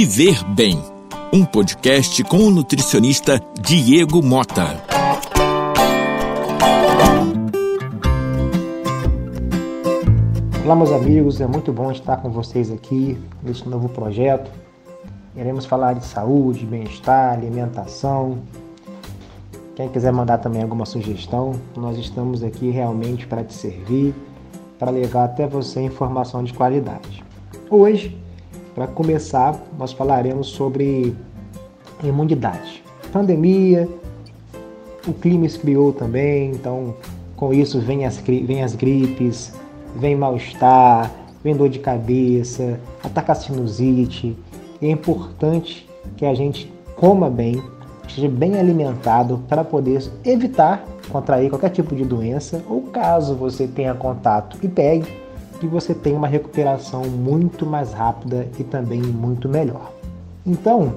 Viver Bem, um podcast com o nutricionista Diego Mota. Olá, meus amigos, é muito bom estar com vocês aqui neste novo projeto. Iremos falar de saúde, bem-estar, alimentação. Quem quiser mandar também alguma sugestão, nós estamos aqui realmente para te servir, para levar até você informação de qualidade. Hoje para começar, nós falaremos sobre imunidade. Pandemia, o clima esfriou também, então com isso vem as, vem as gripes, vem mal-estar, vem dor de cabeça, ataca a sinusite. É importante que a gente coma bem, esteja bem alimentado para poder evitar contrair qualquer tipo de doença ou caso você tenha contato e pegue, que você tenha uma recuperação muito mais rápida e também muito melhor. Então,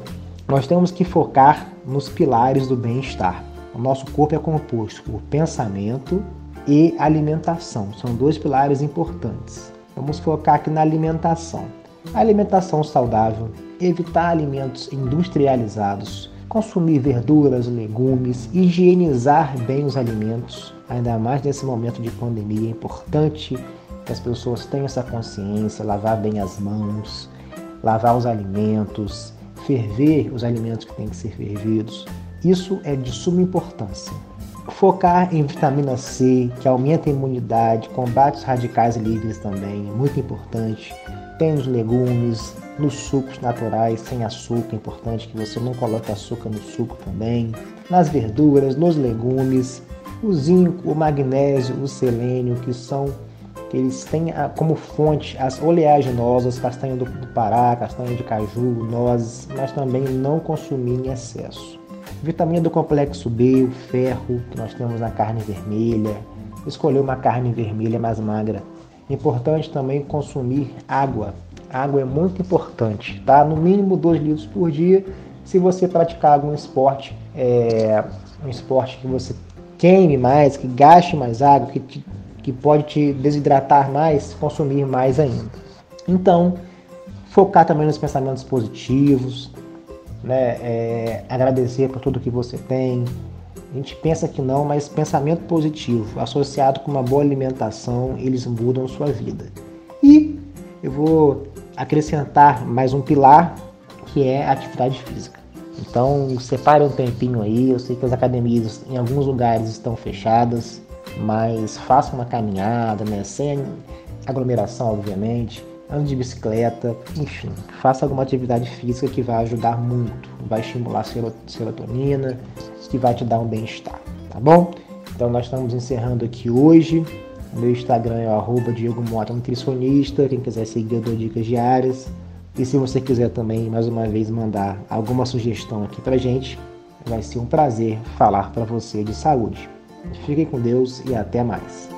nós temos que focar nos pilares do bem-estar. O nosso corpo é composto por pensamento e alimentação. São dois pilares importantes. Vamos focar aqui na alimentação. alimentação saudável, evitar alimentos industrializados, consumir verduras, legumes, higienizar bem os alimentos. Ainda mais nesse momento de pandemia, é importante que as pessoas tenham essa consciência, lavar bem as mãos, lavar os alimentos, ferver os alimentos que têm que ser fervidos. Isso é de suma importância. Focar em vitamina C, que aumenta a imunidade, combate os radicais livres também, é muito importante. Tem os legumes, nos sucos naturais, sem açúcar, é importante que você não coloque açúcar no suco também. Nas verduras, nos legumes, o zinco, o magnésio, o selênio, que são eles têm como fonte as oleaginosas, castanha do, Pará, castanha de caju, nozes, mas também não consumir em excesso. Vitamina do complexo B, o ferro, que nós temos na carne vermelha. Escolher uma carne vermelha mais magra. Importante também consumir água. água é muito importante, tá? No mínimo 2 litros por dia. Se você praticar algum esporte, é, um esporte que você queime mais, que gaste mais água, que te que pode te desidratar mais, consumir mais ainda. Então, focar também nos pensamentos positivos, né? É, agradecer por tudo que você tem. A gente pensa que não, mas pensamento positivo associado com uma boa alimentação, eles mudam sua vida. E eu vou acrescentar mais um pilar que é a atividade física. Então, separe um tempinho aí. Eu sei que as academias em alguns lugares estão fechadas, mas faça uma caminhada, né? Sem aglomeração, obviamente, ande de bicicleta, enfim, faça alguma atividade física que vai ajudar muito, vai estimular a serotonina, que vai te dar um bem-estar, tá bom? Então nós estamos encerrando aqui hoje. O meu Instagram é o Diego Mota Nutricionista. Quem quiser seguir, eu dou dicas diárias. E se você quiser também, mais uma vez, mandar alguma sugestão aqui pra gente, vai ser um prazer falar para você de saúde. Fiquem com Deus e até mais.